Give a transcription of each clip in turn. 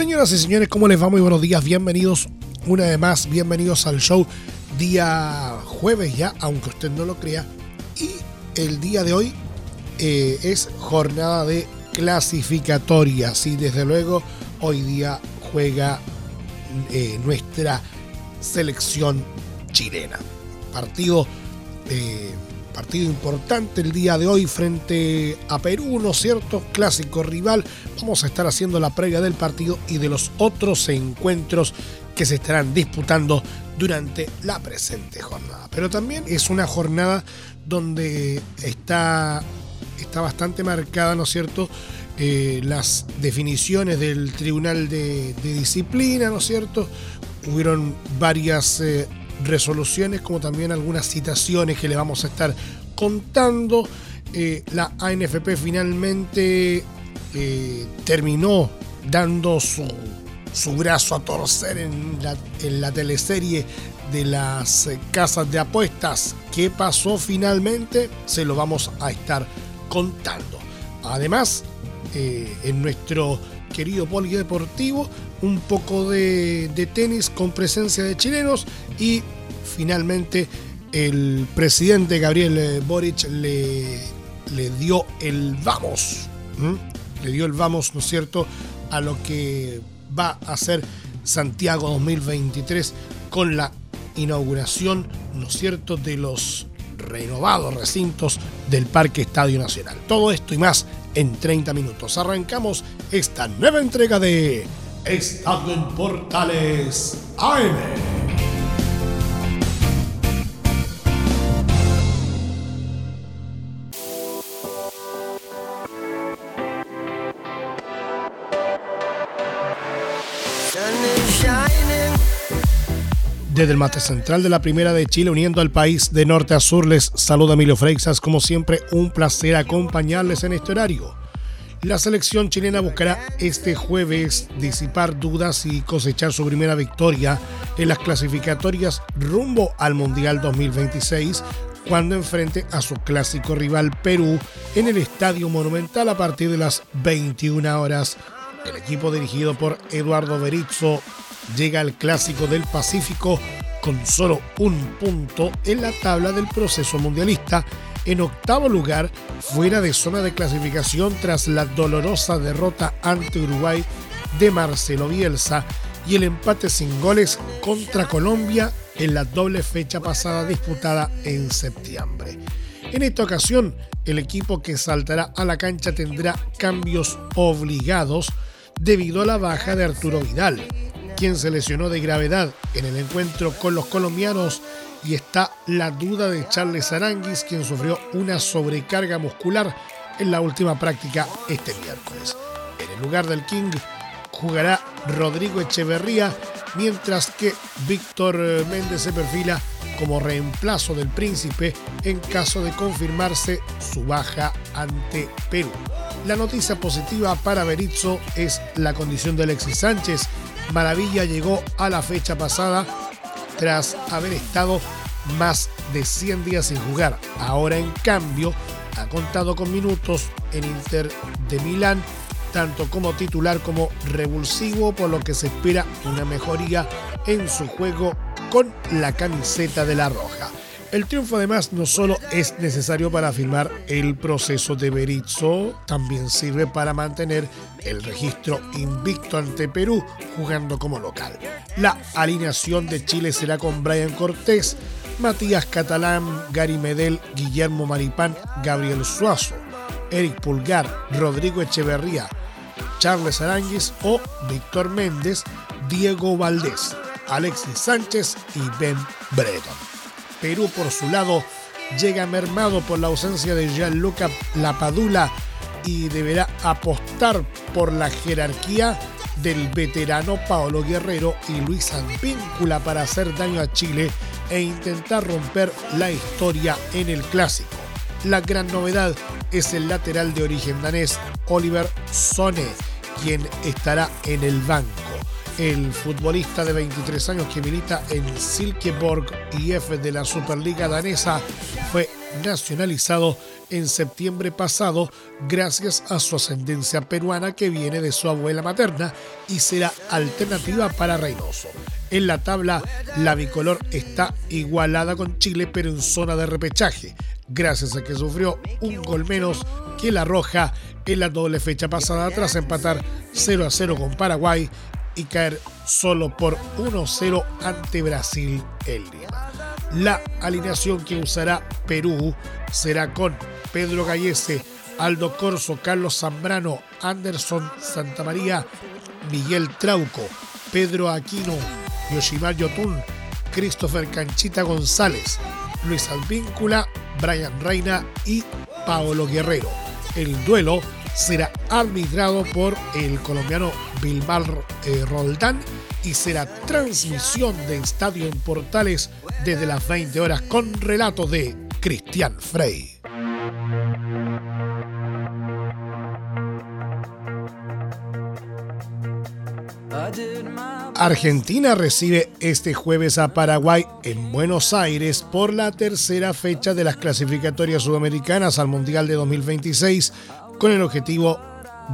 Señoras y señores, ¿cómo les va? Muy buenos días, bienvenidos una vez más, bienvenidos al show día jueves ya, aunque usted no lo crea. Y el día de hoy eh, es jornada de clasificatoria. Sí, desde luego, hoy día juega eh, nuestra selección chilena. Partido eh, Partido importante el día de hoy frente a Perú, ¿no es cierto? Clásico rival. Vamos a estar haciendo la previa del partido y de los otros encuentros que se estarán disputando durante la presente jornada. Pero también es una jornada donde está, está bastante marcada, ¿no es cierto? Eh, las definiciones del Tribunal de, Disciplina, ¿no es cierto? Hubieron varias eh, resoluciones como también algunas citaciones que le vamos a estar contando. Eh, la ANFP finalmente eh, terminó dando su, brazo a torcer en la, en la teleserie de las eh, casas de apuestas. ¿Qué pasó finalmente? Se lo vamos a estar contando. Además, en nuestro querido polideportivo, un poco de, tenis con presencia de chilenos y finalmente el presidente Gabriel eh, Boric le, le dio el vamos, le dio el vamos, ¿no es cierto?, a lo que va a ser Santiago 2023 con la inauguración, ¿no es cierto?, de los renovados recintos del Parque Estadio Nacional. Todo esto y más en 30 minutos. Arrancamos esta nueva entrega de Estadio en Portales AM. Desde el mate central de la Primera de Chile, uniendo al país de norte a sur, les saluda Emilio Freixas. Como siempre, un placer acompañarles en este horario. La selección chilena buscará este jueves disipar dudas y cosechar su primera victoria en las clasificatorias rumbo al Mundial 2026 cuando enfrente a su clásico rival Perú en el Estadio Monumental a partir de las 21 horas. El equipo dirigido por Eduardo Berizzo llega al Clásico del Pacífico con solo un punto en la tabla del proceso mundialista en octavo lugar fuera de zona de clasificación tras la dolorosa derrota ante Uruguay de Marcelo Bielsa y el empate sin goles contra Colombia en la doble fecha pasada disputada en septiembre. En esta ocasión, el equipo que saltará a la cancha tendrá cambios obligados debido a la baja de Arturo Vidal, quien se lesionó de gravedad en el encuentro con los colombianos y está la duda de Charles Aranguis, quien sufrió una sobrecarga muscular en la última práctica este miércoles. En el lugar del King jugará Rodrigo Echeverría, mientras que Víctor Méndez se perfila como reemplazo del príncipe en caso de confirmarse su baja ante Perú. La noticia positiva para Berizzo es la condición de Alexis Sánchez. Maravilla llegó a la fecha pasada tras haber estado más de 100 días sin jugar. Ahora en cambio ha contado con minutos en Inter de Milán, tanto como titular como revulsivo, por lo que se espera una mejoría en su juego con la camiseta de la Roja. El triunfo además no solo es necesario para firmar el proceso de Berizzo, también sirve para mantener el registro invicto ante Perú jugando como local. La alineación de Chile será con Brian Cortés, Matías Catalán, Gary Medel, Guillermo Maripán, Gabriel Suazo, Eric Pulgar, Rodrigo Echeverría, Charles Aranguis o Víctor Méndez, Diego Valdés, Alexis Sánchez y Ben Breton. Perú, por su lado, llega mermado por la ausencia de Gianluca Lapadula y deberá apostar por la jerarquía del veterano Paolo Guerrero y Luis Advíncula para hacer daño a Chile e intentar romper la historia en el clásico. La gran novedad es el lateral de origen danés Oliver Sone, quien estará en el banco. El futbolista de 23 años que milita en Silkeborg IF de la Superliga danesa fue nacionalizado en septiembre pasado gracias a su ascendencia peruana que viene de su abuela materna y será alternativa para Reynoso. En la tabla, la bicolor está igualada con Chile pero en zona de repechaje, gracias a que sufrió un gol menos que la roja en la doble fecha pasada tras empatar 0 a 0 con Paraguay caer solo por 1-0 ante Brasil en Lima. La alineación que usará Perú será con Pedro Gallese, Aldo Corso, Carlos Zambrano, Anderson Santamaría, Miguel Trauco, Pedro Aquino, Yoshimar Yotun, Christopher Canchita González, Luis Alvíncula, Brian Reina y Paolo Guerrero. El duelo será arbitrado por el colombiano Bilbao eh, Roldán y será transmisión de Estadio en Portales desde las 20 horas con relato de Cristian Frey. Argentina recibe este jueves a Paraguay en Buenos Aires por la tercera fecha de las clasificatorias sudamericanas al Mundial de 2026 con el objetivo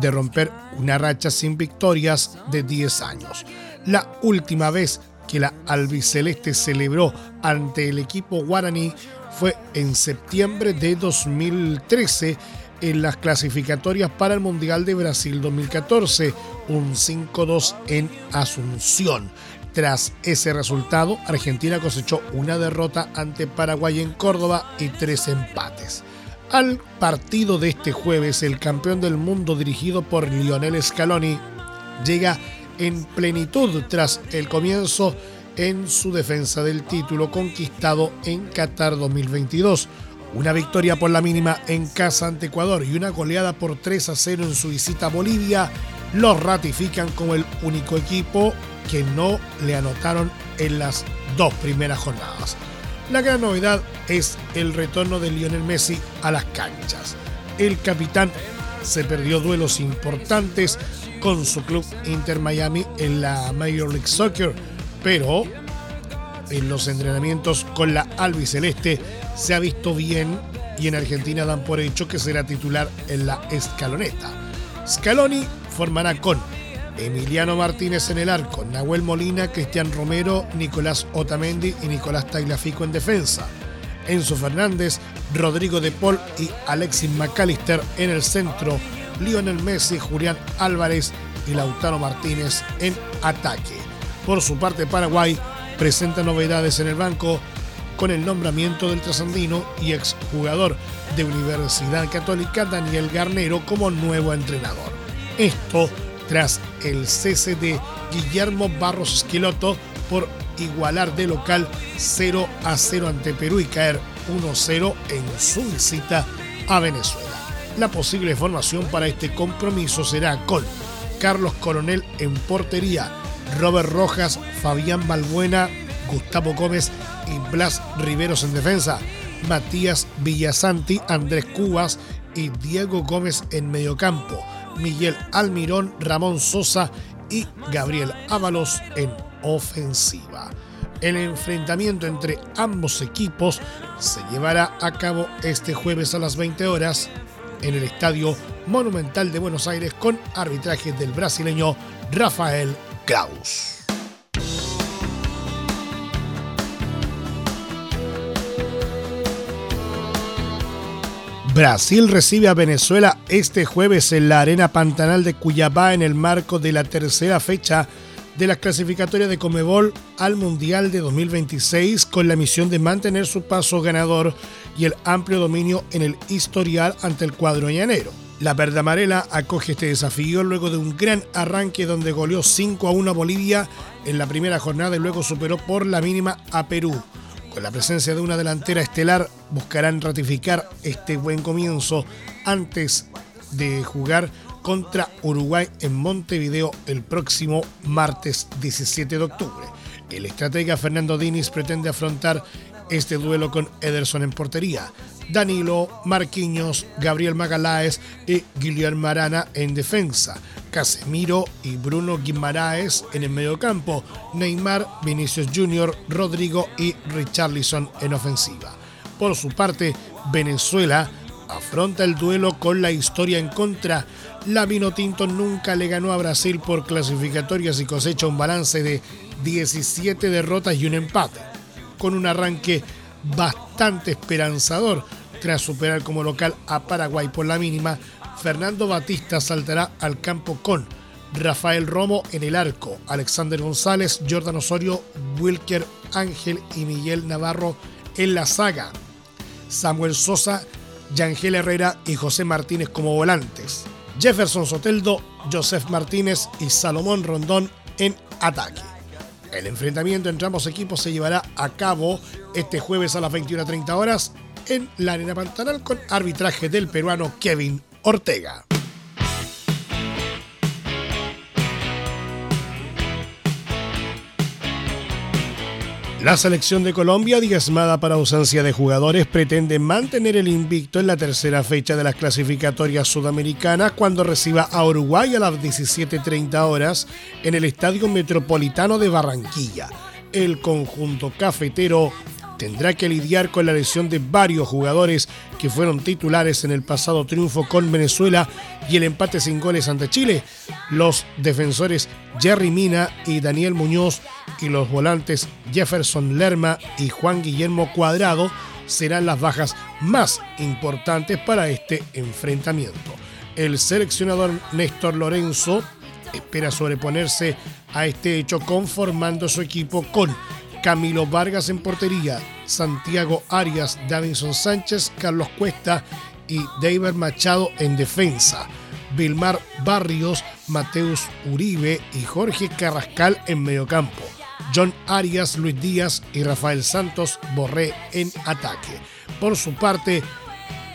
de romper una racha sin victorias de 10 años. La última vez que la albiceleste celebró ante el equipo guaraní fue en septiembre de 2013 en las clasificatorias para el Mundial de Brasil 2014, un 5-2 en Asunción. Tras ese resultado, Argentina cosechó una derrota ante Paraguay en Córdoba y tres empates. Al partido de este jueves, el campeón del mundo dirigido por Lionel Scaloni llega en plenitud tras el comienzo en su defensa del título conquistado en Qatar 2022 una victoria por la mínima en casa ante Ecuador y una goleada por 3 a 0 en su visita a Bolivia los ratifican como el único equipo que no le anotaron en las dos primeras jornadas. La gran novedad es el retorno de Lionel Messi a las canchas. El capitán se perdió duelos importantes con su club Inter Miami en la Major League Soccer, pero en los entrenamientos con la albiceleste se ha visto bien y en Argentina dan por hecho que será titular en la escaloneta. Scaloni formará con Emiliano Martínez en el arco, Nahuel Molina, Cristian Romero, Nicolás Otamendi y Nicolás Tagliafico en defensa. Enzo Fernández, Rodrigo de Paul y Alexis McAllister en el centro, Lionel Messi, Julián Álvarez y Lautaro Martínez en ataque. Por su parte, Paraguay presenta novedades en el banco con el nombramiento del trasandino y exjugador de Universidad Católica Daniel Garnero como nuevo entrenador. Esto tras el cese de Guillermo Barros Esquiloto por igualar de local 0 a 0 ante Perú y caer 1-0 en su visita a Venezuela. La posible formación para este compromiso será con Carlos Coronel en portería, Robert Rojas, Fabián Balbuena, Gustavo Gómez y Blas Riveros en defensa, Matías Villasanti, Andrés Cubas y Diego Gómez en mediocampo, Miguel Almirón, Ramón Sosa y Gabriel Ábalos en ofensiva. El enfrentamiento entre ambos equipos se llevará a cabo este jueves a las 20 horas en el Estadio Monumental de Buenos Aires con arbitraje del brasileño Rafael Kraus. Brasil recibe a Venezuela este jueves en la Arena Pantanal de Cuyabá en el marco de la tercera fecha de la clasificatoria de Comebol al Mundial de 2026 con la misión de mantener su paso ganador y el amplio dominio en el historial ante el cuadro llanero. La verde amarela acoge este desafío luego de un gran arranque donde goleó 5 a 1 a Bolivia en la primera jornada y luego superó por la mínima a Perú. Con la presencia de una delantera estelar, buscarán ratificar este buen comienzo antes de jugar contra Uruguay en Montevideo el próximo martes 17 de octubre. El estratega Fernando Diniz pretende afrontar este duelo con Ederson en portería. Danilo, Marquinhos, Gabriel Magaláes y Guillermo Marana en defensa. Casemiro y Bruno Guimaraes en el mediocampo. Neymar, Vinicius Jr., Rodrigo y Richarlison en ofensiva. Por su parte, Venezuela afronta el duelo con la historia en contra. La Tinto nunca le ganó a Brasil por clasificatorias y cosecha un balance de 17 derrotas y un empate, con un arranque bastante esperanzador. Tras superar como local a Paraguay por la mínima, Fernando Batista saltará al campo con Rafael Romo en el arco, Alexander González, Jordan Osorio, Wilker Ángel y Miguel Navarro en la saga. Samuel Sosa, Yangel Herrera y José Martínez como volantes. Jefferson Soteldo, Joseph Martínez y Salomón Rondón en ataque. El enfrentamiento entre ambos equipos se llevará a cabo este jueves a las 21.30 horas en la Arena Pantanal con arbitraje del peruano Kevin Ortega. La selección de Colombia, diezmada para ausencia de jugadores, pretende mantener el invicto en la tercera fecha de las clasificatorias sudamericanas cuando reciba a Uruguay a las 17.30 horas en el Estadio Metropolitano de Barranquilla. El conjunto cafetero tendrá que lidiar con la lesión de varios jugadores que fueron titulares en el pasado triunfo con Venezuela y el empate sin goles ante Chile. Los defensores Jerry Mina y Daniel Muñoz y los volantes Jefferson Lerma y Juan Guillermo Cuadrado serán las bajas más importantes para este enfrentamiento. El seleccionador Néstor Lorenzo espera sobreponerse a este hecho conformando su equipo con Camilo Vargas en portería, Santiago Arias, Davinson Sánchez, Carlos Cuesta y David Machado en defensa. Vilmar Barrios, Mateus Uribe y Jorge Carrascal en mediocampo. John Arias, Luis Díaz y Rafael Santos Borré en ataque. Por su parte,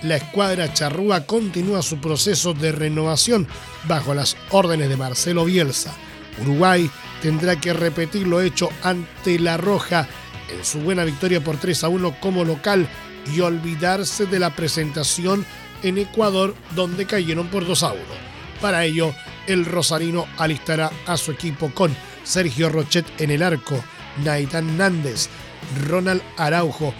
la escuadra charrúa continúa su proceso de renovación bajo las órdenes de Marcelo Bielsa. Uruguay tendrá que repetir lo hecho ante La Roja en su buena victoria por 3 a 1 como local y olvidarse de la presentación en Ecuador donde cayeron por 2 a 1. Para ello, el Rosarino alistará a su equipo con Sergio Rochet en el arco, Naitán Nández, Ronald Araujo,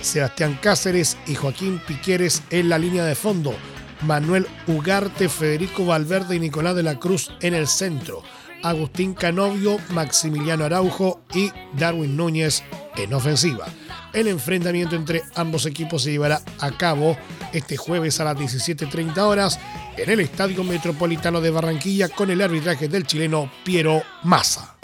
Sebastián Cáceres y Joaquín Piqueres en la línea de fondo, Manuel Ugarte, Federico Valverde y Nicolás de la Cruz en el centro. Agustín Canovio, Maximiliano Araujo y Darwin Núñez en ofensiva. El enfrentamiento entre ambos equipos se llevará a cabo este jueves a las 17.30 horas en el Estadio Metropolitano de Barranquilla con el arbitraje del chileno Piero Massa.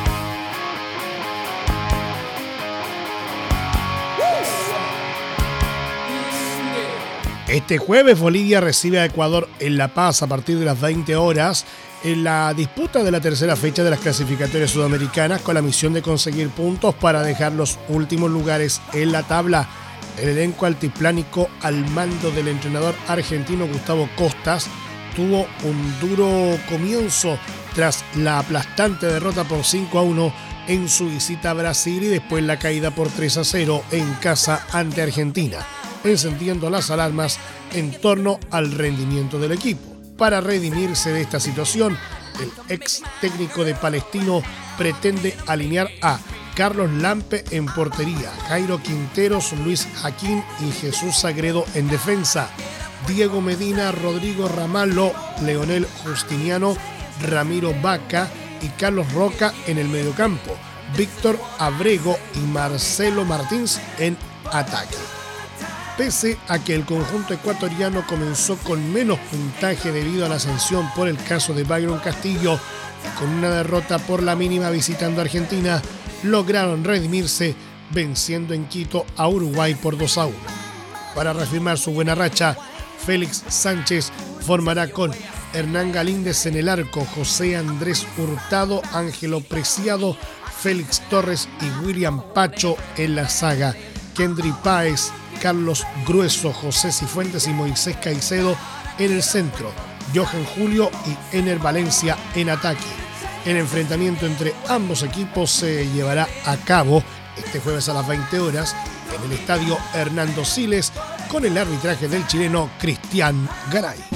Este jueves Bolivia recibe a Ecuador en La Paz a partir de las 20 horas en la disputa de la tercera fecha de las clasificatorias sudamericanas con la misión de conseguir puntos para dejar los últimos lugares en la tabla. El elenco altiplánico al mando del entrenador argentino Gustavo Costas tuvo un duro comienzo tras la aplastante derrota por 5 a 1 en su visita a Brasil y después la caída por 3 a 0 en casa ante Argentina encendiendo las alarmas en torno al rendimiento del equipo. Para redimirse de esta situación, el ex técnico de Palestino pretende alinear a Carlos Lampe en portería, Jairo Quinteros, Luis Jaquín y Jesús Sagredo en defensa, Diego Medina, Rodrigo Ramallo, Leonel Justiniano, Ramiro Vaca y Carlos Roca en el mediocampo, Víctor Abrego y Marcelo Martins en ataque pese a que el conjunto ecuatoriano comenzó con menos puntaje debido a la ascensión por el caso de Byron Castillo, con una derrota por la mínima visitando a Argentina, lograron redimirse venciendo en Quito a Uruguay por 2 a 1. Para reafirmar su buena racha, Félix Sánchez formará con Hernán Galíndez en el arco, José Andrés Hurtado, Ángelo Preciado, Félix Torres y William Pacho en la saga. Kendry Páez, Carlos Grueso, José Cifuentes y Moisés Caicedo en el centro. Johan Julio y Ener Valencia en ataque. El enfrentamiento entre ambos equipos se llevará a cabo este jueves a las 20 horas en el estadio Hernando Siles con el arbitraje del chileno Cristian Garay.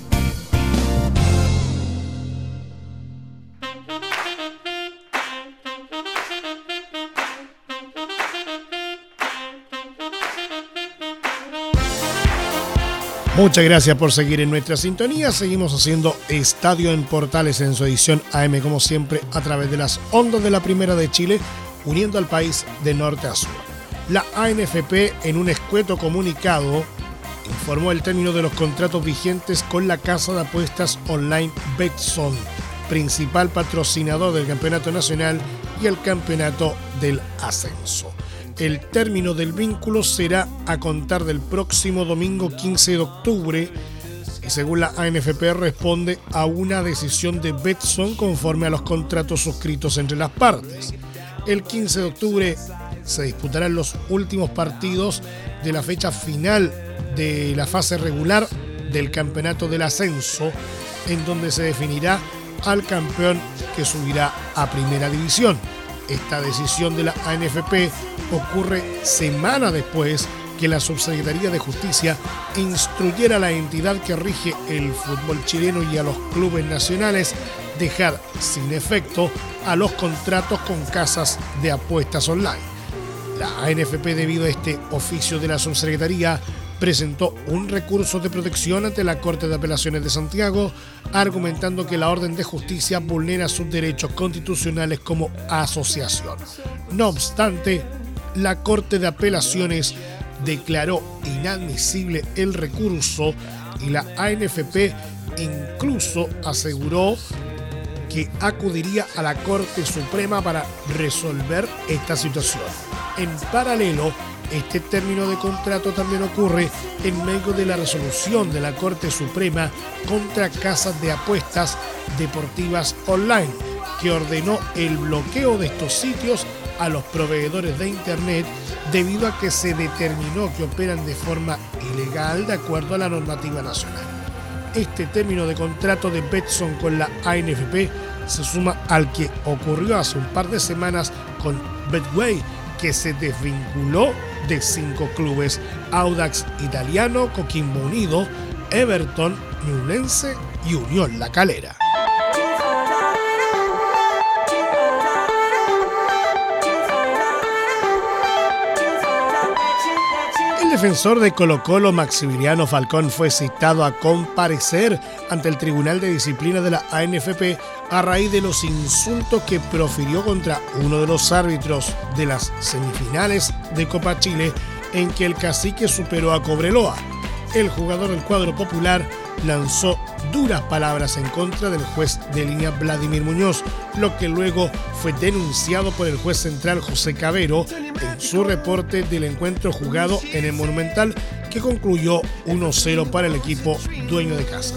Muchas gracias por seguir en nuestra sintonía. Seguimos haciendo Estadio en Portales en su edición AM, como siempre, a través de las ondas de la Primera de Chile, uniendo al país de norte a sur. La ANFP, en un escueto comunicado, informó el término de los contratos vigentes con la casa de apuestas online Betson, principal patrocinador del Campeonato Nacional y el Campeonato del Ascenso. El término del vínculo será a contar del próximo domingo 15 de octubre y según la ANFP responde a una decisión de Betson conforme a los contratos suscritos entre las partes. El 15 de octubre se disputarán los últimos partidos de la fecha final de la fase regular del campeonato del ascenso, en donde se definirá al campeón que subirá a primera división. Esta decisión de la ANFP ocurre semana después que la Subsecretaría de Justicia instruyera a la entidad que rige el fútbol chileno y a los clubes nacionales dejar sin efecto a los contratos con casas de apuestas online. La ANFP, debido a este oficio de la Subsecretaría, presentó un recurso de protección ante la Corte de Apelaciones de Santiago, argumentando que la orden de justicia vulnera sus derechos constitucionales como asociación. No obstante, la Corte de Apelaciones declaró inadmisible el recurso y la ANFP incluso aseguró que acudiría a la Corte Suprema para resolver esta situación. En paralelo, este término de contrato también ocurre en medio de la resolución de la Corte Suprema contra casas de apuestas deportivas online, que ordenó el bloqueo de estos sitios a los proveedores de Internet debido a que se determinó que operan de forma ilegal de acuerdo a la normativa nacional. Este término de contrato de Betson con la ANFP se suma al que ocurrió hace un par de semanas con Betway, que se desvinculó de cinco clubes, Audax Italiano, Coquimbo Unido, Everton, Ñublense y Unión La Calera. Defensor de Colo Colo, Maximiliano Falcón, fue citado a comparecer ante el Tribunal de Disciplina de la ANFP a raíz de los insultos que profirió contra uno de los árbitros de las semifinales de Copa Chile en que el cacique superó a Cobreloa. El jugador del cuadro popular lanzó duras palabras en contra del juez de línea Vladimir Muñoz, lo que luego fue denunciado por el juez central José Cabero en su reporte del encuentro jugado en el Monumental que concluyó 1-0 para el equipo dueño de casa.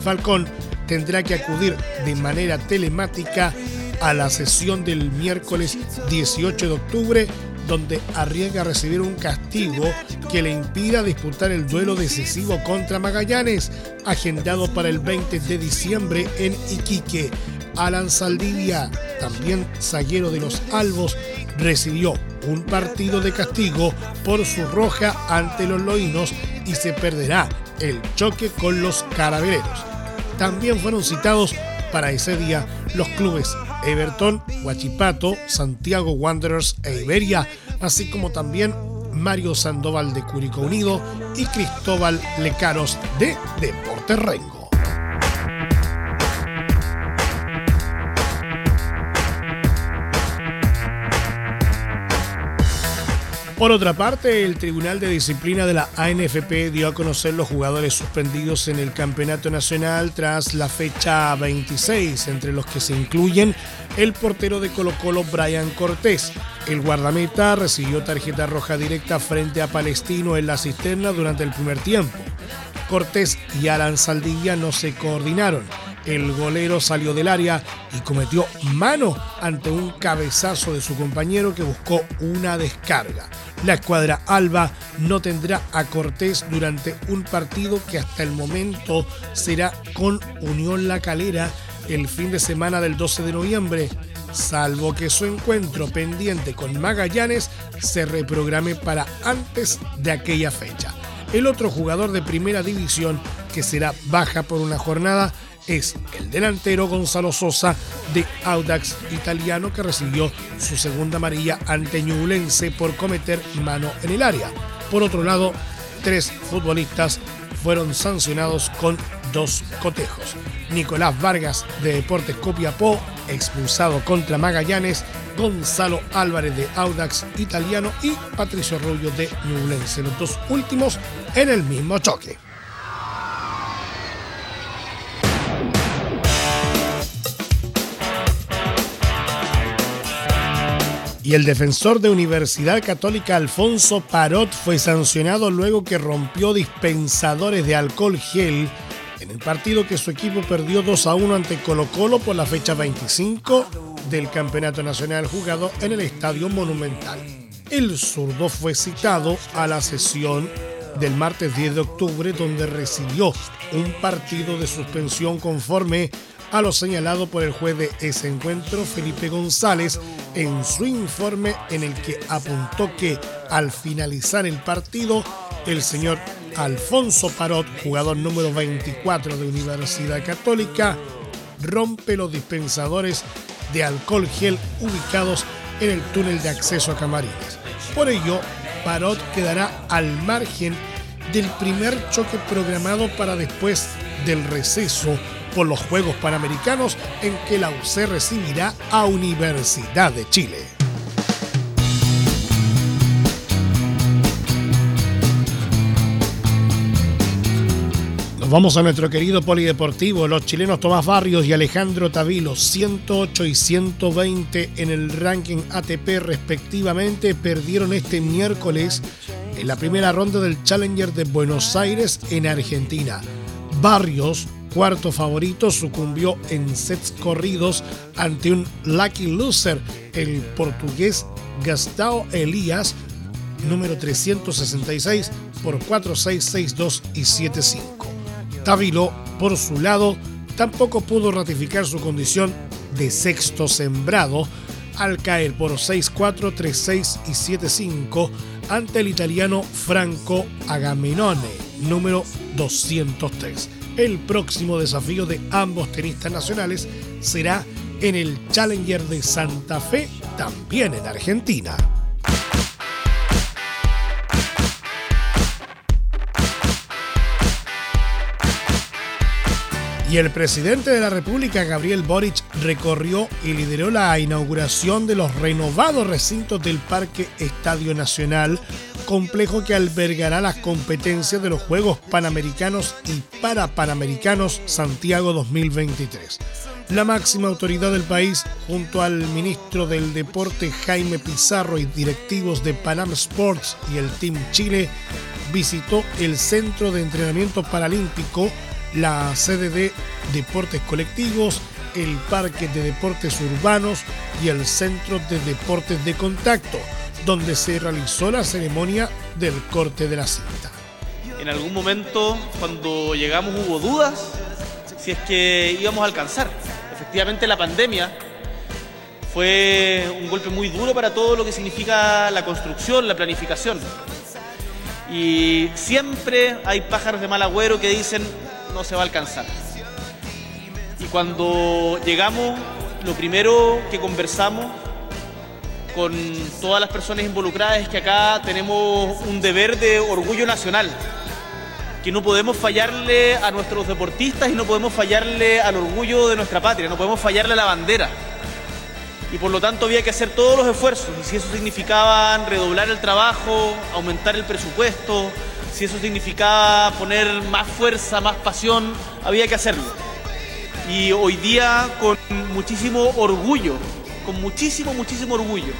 Falcón tendrá que acudir de manera telemática a la sesión del miércoles 18 de octubre, donde arriesga a recibir un castigo que le impida disputar el duelo decisivo contra Magallanes, agendado para el 20 de diciembre en Iquique. Alan Saldivia, también zaguero de los Albos, recibió un partido de castigo por su roja ante los Loinos y se perderá el choque con los Carabineros también fueron citados para ese día los clubes Everton, Huachipato, Santiago Wanderers e Iberia, así como también Mario Sandoval de Curicó Unido y Cristóbal Lecaros de Deporte Rengo. Por otra parte, el Tribunal de Disciplina de la ANFP dio a conocer los jugadores suspendidos en el Campeonato Nacional tras la fecha 26, entre los que se incluyen el portero de Colo Colo Brian Cortés. El guardameta recibió tarjeta roja directa frente a Palestino en la cisterna durante el primer tiempo. Cortés y Alan Saldivia no se coordinaron El golero salió del área y cometió mano ante un cabezazo de su compañero que buscó una descarga. La escuadra Alba no tendrá a Cortés durante un partido que hasta el momento será con Unión La Calera el fin de semana del 12 de noviembre, salvo que su encuentro pendiente con Magallanes se reprograme para antes de aquella fecha. El otro jugador de primera división que será baja por una jornada es el delantero Gonzalo Sosa de Audax Italiano que recibió su segunda amarilla ante Ñublense por cometer mano en el área. Por otro lado, tres futbolistas fueron sancionados con dos cotejos. Nicolás Vargas de Deportes Copiapó, expulsado contra Magallanes, Gonzalo Álvarez de Audax Italiano y Patricio Arroyo de Ñublense, los dos últimos en el mismo choque. Y el defensor de Universidad Católica Alfonso Parot fue sancionado luego que rompió dispensadores de alcohol gel en el partido que su equipo perdió 2 a 1 ante Colo Colo por la fecha 25 del Campeonato Nacional jugado en el Estadio Monumental. El zurdo fue citado a la sesión del martes 10 de octubre donde recibió un partido de suspensión conforme a lo señalado por el juez de ese encuentro, Felipe González, en su informe en el que apuntó que al finalizar el partido, el señor Alfonso Parot, jugador número 24 de Universidad Católica, rompe los dispensadores de alcohol gel ubicados en el túnel de acceso a Camarines. Por ello, Parot quedará al margen del primer choque programado para después del receso por los Juegos Panamericanos en que la UC recibirá a Universidad de Chile. Nos vamos a nuestro querido polideportivo. Los chilenos Tomás Barrios y Alejandro Tavilo, 108 y 120 en el ranking ATP respectivamente, perdieron este miércoles en la primera ronda del Challenger de Buenos Aires en Argentina. Barrios cuarto favorito sucumbió en sets corridos ante un lucky loser, el portugués Gastao Elías, número 366 por 4-6-6-2 y 7-5. Tavilo, por su lado, tampoco pudo ratificar su condición de sexto sembrado al caer por 6-4, 3-6 y 7-5 ante el italiano Franco Agamenone, número 203. El próximo desafío de ambos tenistas nacionales será en el Challenger de Santa Fe, también en Argentina. Y el presidente de la República, Gabriel Boric, recorrió y lideró la inauguración de los renovados recintos del Parque Estadio Nacional complejo que albergará las competencias de los Juegos Panamericanos y Parapanamericanos Santiago 2023. La máxima autoridad del país, junto al ministro del Deporte Jaime Pizarro y directivos de Panam Sports y el Team Chile, visitó el Centro de Entrenamiento Paralímpico, la sede de Deportes Colectivos, el Parque de Deportes Urbanos y el Centro de Deportes de Contacto donde se realizó la ceremonia del corte de la cinta. En algún momento, cuando llegamos, hubo dudas si es que íbamos a alcanzar. Efectivamente, la pandemia fue un golpe muy duro para todo lo que significa la construcción, la planificación. Y siempre hay pájaros de mal agüero que dicen no se va a alcanzar. Y cuando llegamos, lo primero que conversamos con todas las personas involucradas que acá tenemos un deber de orgullo nacional, que no podemos fallarle a nuestros deportistas y no podemos fallarle al orgullo de nuestra patria, no podemos fallarle a la bandera. Y por lo tanto había que hacer todos los esfuerzos, y si eso significaba redoblar el trabajo, aumentar el presupuesto, si eso significaba poner más fuerza, más pasión, había que hacerlo. Y hoy día con muchísimo orgullo con muchísimo, muchísimo orgullo.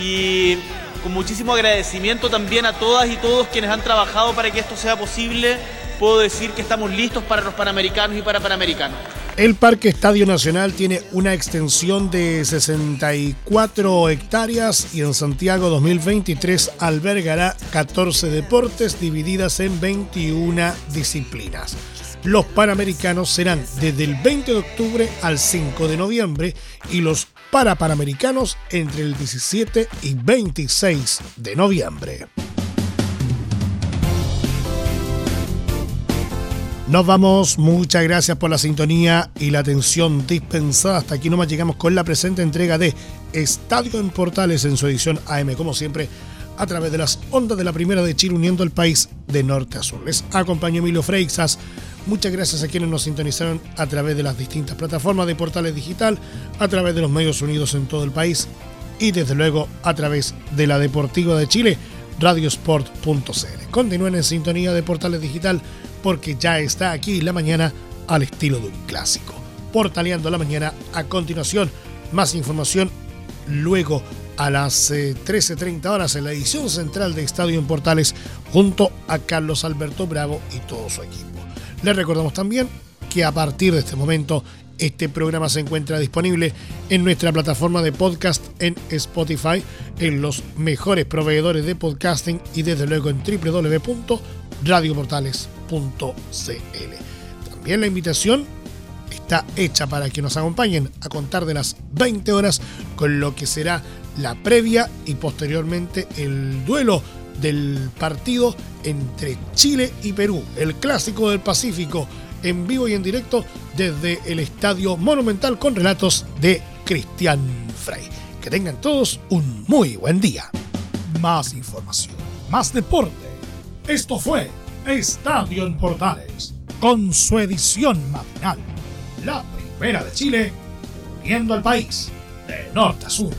Y con muchísimo agradecimiento también a todas y todos quienes han trabajado para que esto sea posible. Puedo decir que estamos listos para los Panamericanos y para Panamericanos. El Parque Estadio Nacional tiene una extensión de 64 hectáreas y en Santiago 2023 albergará 14 deportes divididas en 21 disciplinas. Los Panamericanos serán desde el 20 de octubre al 5 de noviembre y los Parapanamericanos entre el 17 y 26 de noviembre. Nos vamos, muchas gracias por la sintonía y la atención dispensada. Hasta aquí nomás llegamos con la presente entrega de Estadio en Portales en su edición AM, como siempre, a través de las ondas de la Primera de Chile, uniendo el país de norte a sur. Les acompañó Emilio Freixas. Muchas gracias a quienes nos sintonizaron a través de las distintas plataformas de Portales Digital, a través de los medios unidos en todo el país y desde luego a través de la Deportiva de Chile, radiosport.cl. Continúen en sintonía de Portales Digital porque ya está aquí la mañana al estilo de un clásico. Portaleando la mañana a continuación. Más información luego a las 13.30 eh, horas en la edición central de Estadio en Portales junto a Carlos Alberto Bravo y todo su equipo. Les recordamos también que a partir de este momento este programa se encuentra disponible en nuestra plataforma de podcast en Spotify, en los mejores proveedores de podcasting y desde luego en www.radioportales.cl. También la invitación está hecha para que nos acompañen a contar de las 20 horas con lo que será la previa y posteriormente el duelo del partido entre Chile y Perú, el clásico del Pacífico en vivo y en directo desde el Estadio Monumental con relatos de Cristian Frey. Que tengan todos un muy buen día. Más información, más deporte. Esto fue Estadio en Portales, con su edición matinal. La primera de Chile, viendo al país de norte a sur.